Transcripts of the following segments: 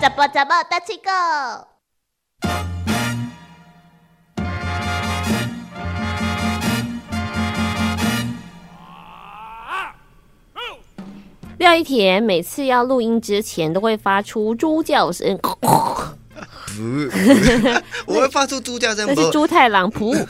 怎么怎么大七狗？廖一田每次要录音之前都会发出猪叫声，不，我会发出猪叫声，那是猪太郎噗。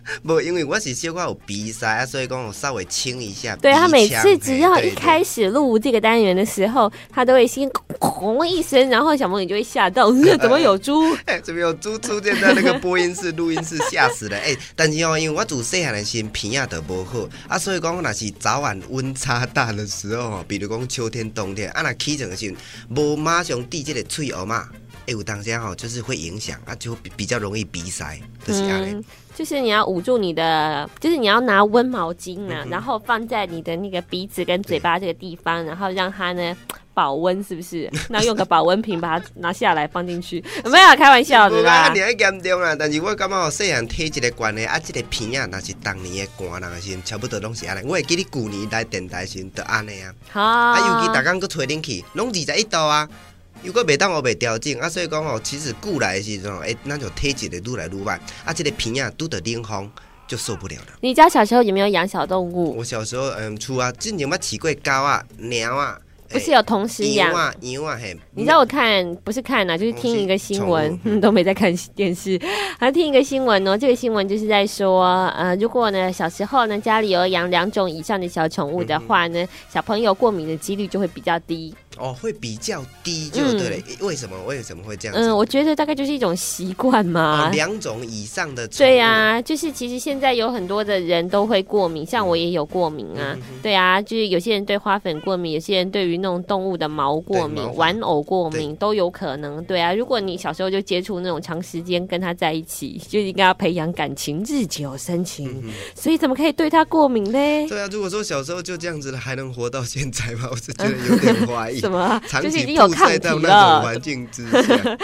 不，因为我是小可有鼻塞啊，所以讲我稍微清一下。对他每次只要一开始录这个单元的时候，他都会先轰一声，然后小朋友就会吓到，怎么有猪？哎，怎么有猪出现在那个播音室、录音室，吓死了！哎，但是哦，因为我自细汉的时候鼻啊都无好啊，所以讲若是早晚温差大的时候哦，比如讲秋天、冬天啊，那起床的时候无马上滴这个喙蚵嘛，哎，我当下哈就是会影响啊，就比比较容易鼻塞，就是就是你要捂住你的，就是你要拿温毛巾嗯啊，然后放在你的那个鼻子跟嘴巴这个地方，然后让它呢保温，是不是？那用个保温瓶把它拿下来放进去，没有开玩笑的无啊，啦你。还严重啊！但是我感觉我，细汉体一个关系啊，这个鼻啊，那是当年的寒人的时候，差不多拢是安尼。我会记你旧年来电台时候就安尼啊。好，啊，尤其大家去吹冷气，拢二十一度啊，又果袂当我袂调整啊，所以讲哦，其实久来的时阵哦，诶，咱就体质会愈来愈慢，啊，这个鼻啊拄着冷风就受不了了。你家小时候有没有养小动物？我小时候嗯，厝啊，之前捌饲过狗啊、猫啊，不是有同时养羊？啊、羊啊，嘿。你知道我看不是看呐、就是听一个新闻 都没在看电视，还听一个新闻哦。这个新闻就是在说，呃，如果呢小时候呢家里有养两种以上的小宠物的话呢，小朋友过敏的几率就会比较低。哦，会比较低就对了。诶为什么？为什么会这样子？嗯，我觉得大概就是一种习惯嘛哦，。两种以上的对呀、就是其实现在有很多的人都会过敏，像我也有过敏啊。嗯对啊，就是有些人对花粉过敏，有些人对于那种动物的毛过敏、玩偶过敏都有可能。对啊，如果你小时候就接触那种长时间跟他在一起，就应该要培养感情，日久生情。所以怎么可以对他过敏呢？对啊，如果说小时候就这样子了，还能活到现在吗？我是觉得有点怀疑。什么？就是已经有曝抗体晒到那种了。环境之下，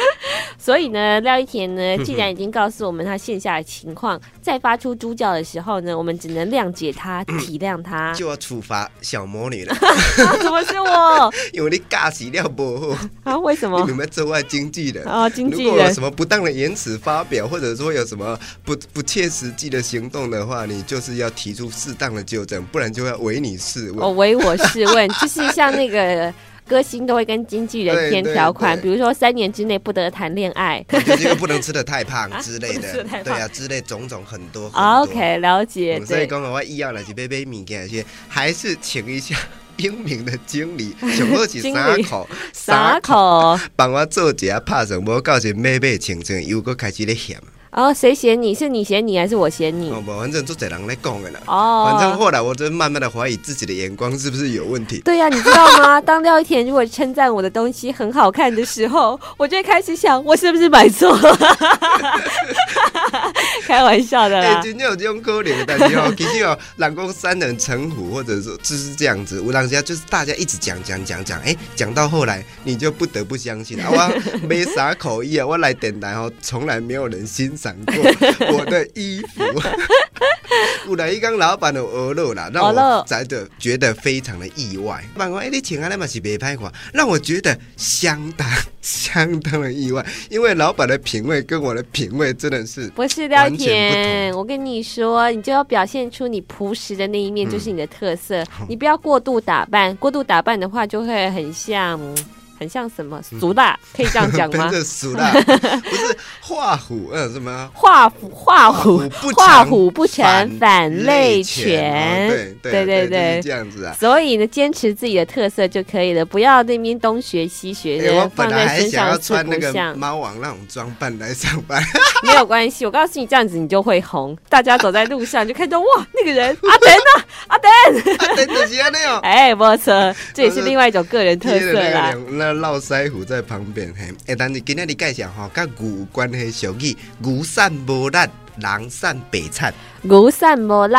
所以呢，廖一田呢，既然已经告诉我们他线下的情况，在发出猪叫的时候呢，我们只能谅解他、体谅他。就要处罚小魔女了，啊怎么是我 因为你尬死廖不好，啊？为什么你？们做外经纪人。啊，经如纪人如果有什么不当的言辞发表，或者说有什么不不切实际的行动的话，你就是要提出适当的纠正，不然就要唯你是问。哦唯我是问，就是像那个歌星都会跟经纪人对填条款，比如说三年之内不得谈恋爱。就是因为不能吃的太胖之类的 对啊，之类种种很多。很多 OK，了解嗯，所以对。讲的话，医药来是买买物件些，还是请一下英明的经理，上好是经理三口撒口，帮我做一下拍成，无到时买买清清，又搁开始咧嫌。然后谁嫌你是你嫌你还是我嫌你反正做这人来讲的啦。哦，反正后来我就慢慢的怀疑自己的眼光是不是有问题。对呀、你知道吗？当廖一田如果称赞我的东西很好看的时候，我就会开始想，我是不是买错了？开玩笑的哎、啦。真正有这种可能，但是哦，其实哦，人讲三人成虎，或者说就是这样子，有当下就是大家一直讲讲讲讲，哎、讲到后来你就不得不相信啊，我没啥口译啊，我来电台哦，从来没有人欣赏过我的衣服。后来一刚老板的鹅肉啦，让我真的觉得非常的意外。老板说：“哎、你请安那嘛是别拍过，让我觉得相当 相当的意外，因为老板的品味跟我的品味真的是不是廖完全田，我跟你说，你就要表现出你朴实的那一面，就是你的特色。你不要过度打扮，过度打扮的话，就会很像，嗯很像什么俗辣，可以这样讲吗 俗辣，不是画虎，嗯，什么？画虎画虎不画成虎不成反类犬，哦对对对对这样子啊。所以呢，坚持自己的特色就可以了，不要那边东学西学哎我的，放本来还在身想要上四穿那个不像。猫王那种装扮来上班，没有关系，我告诉你，这样子你就会红。大家走在路上就看到哇，那个人阿登啊，阿登，阿登的是安尼哦。哎，没错，这也是另外一种个人特色啦。络腮胡在旁边，嘿，哎，但是今天你介绍吼，甲牛有关系俗语，牛散无力，人散白菜。牛散无力，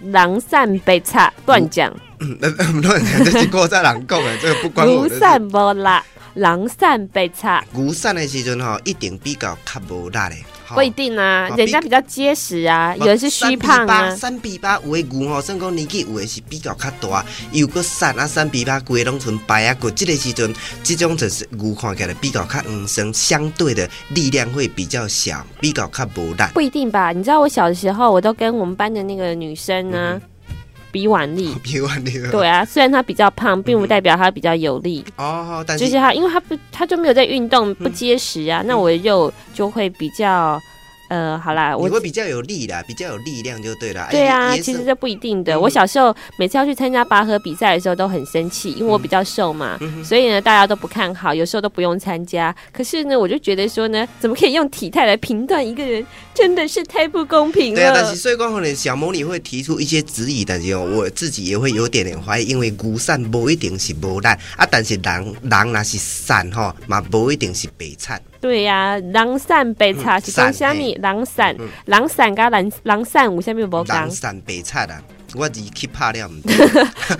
人散被插，乱讲。嗯，乱讲，这是古早人讲的，这个不关我的事。牛散无力，人散被插。牛散的时阵吼，一定比较较无力的。不一定啊，啊人家比较结实啊，有的是虚胖啊。三比八有的牛吼，算讲年纪有的是比较较大，又个瘦啊，三比八规拢剩白啊骨。这个时阵，这种就是牛看起来比较较硬生，相对的力量会比较小，比较较无力。不一定吧？你知道我小的时候，我都跟我们班的那个女生呢、比腕力。比完你了。对啊，虽然他比较胖，并不代表他比较有力，哦，但就是他，因为他不，他就没有在运动，不结实啊，那我的肉就会比较，呃，好啦，我你会比较有力啦，比较有力量就对了。哎对啊，其实这不一定的。嗯我小时候每次要去参加拔河比赛的时候都很生气，因为我比较瘦嘛，嗯所以呢大家都不看好，有时候都不用参加。可是呢，我就觉得说呢，怎么可以用体态来评断一个人，真的是太不公平对啊，但是。所以讲可能小魔女会提出一些质疑，但是哦，我自己也会有点点怀疑，因为牛瘦不一定是无力啊，但是人人那是散吼，嘛不一定是白菜。对呀、狼散白茶嗯是讲虾米？狼散，狼散跟狼狼散有虾米无讲人？散白菜啊，我字去拍了毋对。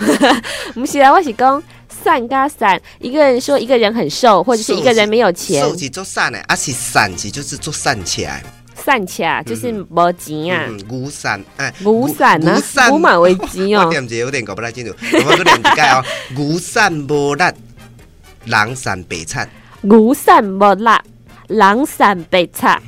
不是啊，我是讲散加散，一个人说一个人很瘦，或者是一个人没有钱，瘦是做散的，啊是散是就是做散起来。散起来就是无钱啊。嗯，牛散哎，牛散啊牛散，牛马为基我哦。念者有点搞不太清楚，我搁念一解哦，牛散无力，人散白菜。牛散没辣，狼散被菜。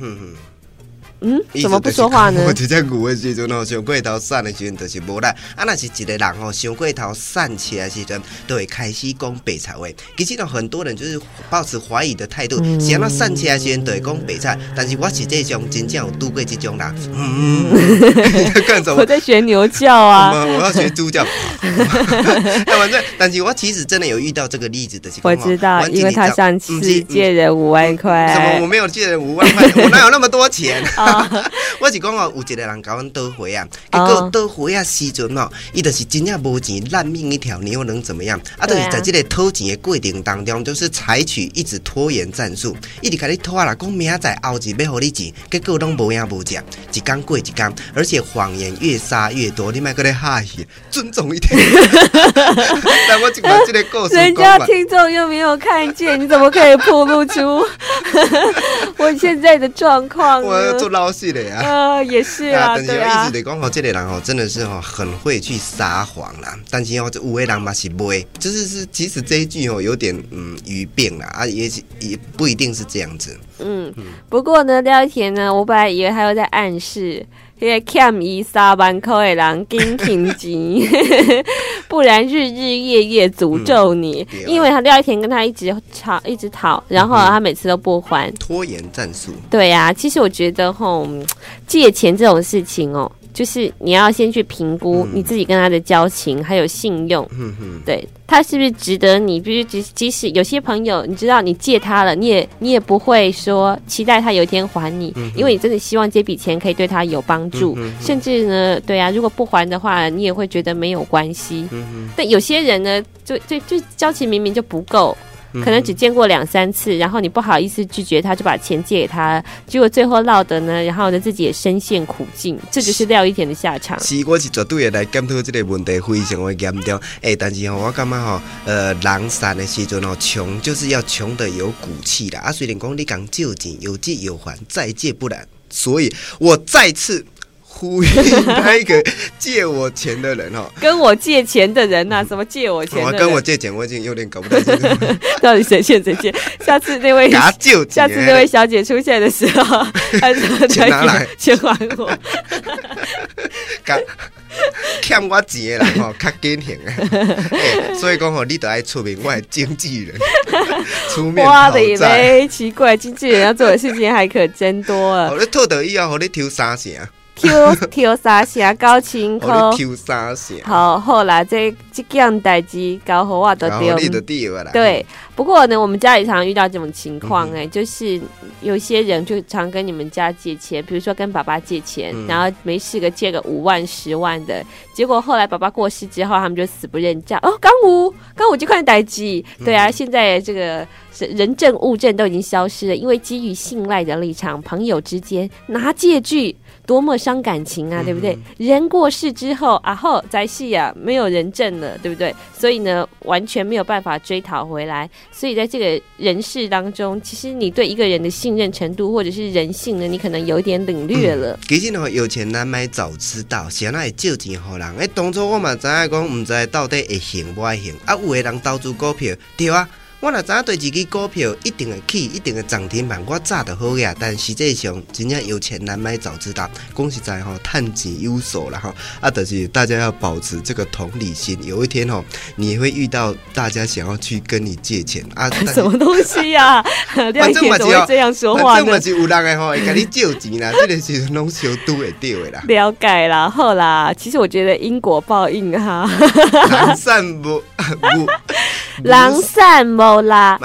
嗯。怎么不说话呢我直接牛的时阵吼，上过头散的时阵就是无力。啊，若是一个人吼，上过头散起来的时阵，都会开始讲白菜话。其实呢，很多人就是抱持怀疑的态度，嗯想要散起来的时阵，都会讲白菜。但是我实际上真正有度过这种人，嗯，干什么我？在学牛叫啊。我我要学猪叫，那，反正，但是我其实真的有遇到这个例子的情况。我知道，因为他上次借人五万什么？我。没有借人五万块，我哪有那么多钱？啊 我是讲哦，有一个人甲阮倒回啊，结果倒回啊时阵哦，伊就是真正无钱，烂命一条，你又能怎么样？啊，就是在这个讨钱的过程当中，就是采取一直拖延战术，一直甲你拖啦，讲明仔载后日要互你钱，结果拢无影无讲，一天过一天，而且谎言越撒越多，你莫搁咧哈气，尊重一点。但我就把这个故事 人。家听众又没有看见，你怎么可以暴露出我现在的状况我要做呢？老实的呀。呃，也是啊，但是对啊我一直。得讲哦，这类人哦真的是哦很会去撒谎啦。但是哦，这五位人嘛是不会，就是是其实这一句哦有点嗯语病啦啊，也是也不一定是这样子。嗯，不过呢，廖一田呢，我本来以为他又在暗示。那个欠伊三万块的人紧 停钱，不然日日夜夜诅咒你。因为他廖一田跟他一直吵，一直讨，然后他每次都不还。拖延战术，对呀、其实我觉得吼，嗯借钱这种事情哦，就是你要先去评估嗯你自己跟他的交情，还有信用。对他是不是值得你？比如即即使有些朋友，你知道你借他了，你也你也不会说期待他有一天还你，因为你真的希望这笔钱可以对他有帮助，甚至呢，对啊，如果不还的话，你也会觉得没有关系。嗯，但有些人呢，就就就交情明明就不够。嗯可能只见过两三次，然后你不好意思拒绝他，就把钱借给他，结果最后落得呢，然后呢自己也深陷苦境，这就是廖一田的下场。是，我是绝对会来检讨这个问题，非常的严重。哎、但是吼、我感觉吼，呃，人散的时阵哦，穷就是要穷的有骨气啦。啊，虽然讲你讲借钱，有借有还，再借不难。所以我再次呼吁那一个借我钱的人哈，跟我借钱的人呐、什么借我钱？跟我借钱，我已经有点搞不太清楚，到底谁欠谁借？下次那位下次那位小姐出现的时候，她说钱拿来钱还我。欠我钱的人吼，较典型的。欸所以讲吼，你得爱出名，我的经纪人出面讨哇的债。嘞，奇怪，经纪人要做的事情还可真多了。哦，你套到以后，我你抽三成，Q Q 三下高清互科你，抽三成，好后来这这件代志搞好我都丢。对不过呢，我们家里常遇到这种情况，嗯哎、就是有些人就常跟你们家借钱，比如说跟爸爸借钱，嗯然后没事个借个五万、十万的，结果后来爸爸过世之后，他们就死不认账。哦，刚五，刚五就块代机，对嗯啊，现在这个是人证物证都已经消失了，因为基于信赖的立场，朋友之间拿借据。多么伤感情啊，对不对？人过世之后，啊后在戏啊，没有人证了，对不对？所以呢，完全没有办法追讨回来。所以在这个人世当中，其实你对一个人的信任程度或者是人性呢，你可能有点领略了。其实呢，有钱难买早知道，谁那会借钱给人？哎，当初我嘛知影讲，唔知到底会行不会行？啊，有的人投资股票，对啊。我若知影对自己股票一定会起，一定会涨停板，我早就好呀。但实际上，真正有钱难买早知道，讲实在吼，探钱有所了吼。啊，但是大家要保持这个同理心，有一天吼，你会遇到大家想要去跟你借钱啊。什么东西呀？亮姐怎么会这样说话呢？这么是有人诶吼，会跟你借钱啦，这个是拢小都会掉的啦。了解啦，好啦。其实我觉得因果报应哈，狼散不不，狼散不。啦，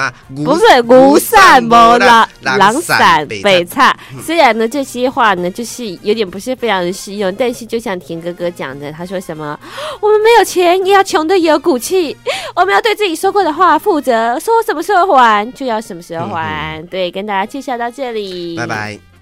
不是无善无啦，狼散北差。虽然呢，这些话呢，就是有点不是非常的适用，但是就像田哥哥讲的，他说什么，我们没有钱也要穷的有骨气，我们要对自己说过的话负责，说什么时候还就要什么时候还。对，跟大家介绍到这里，拜拜。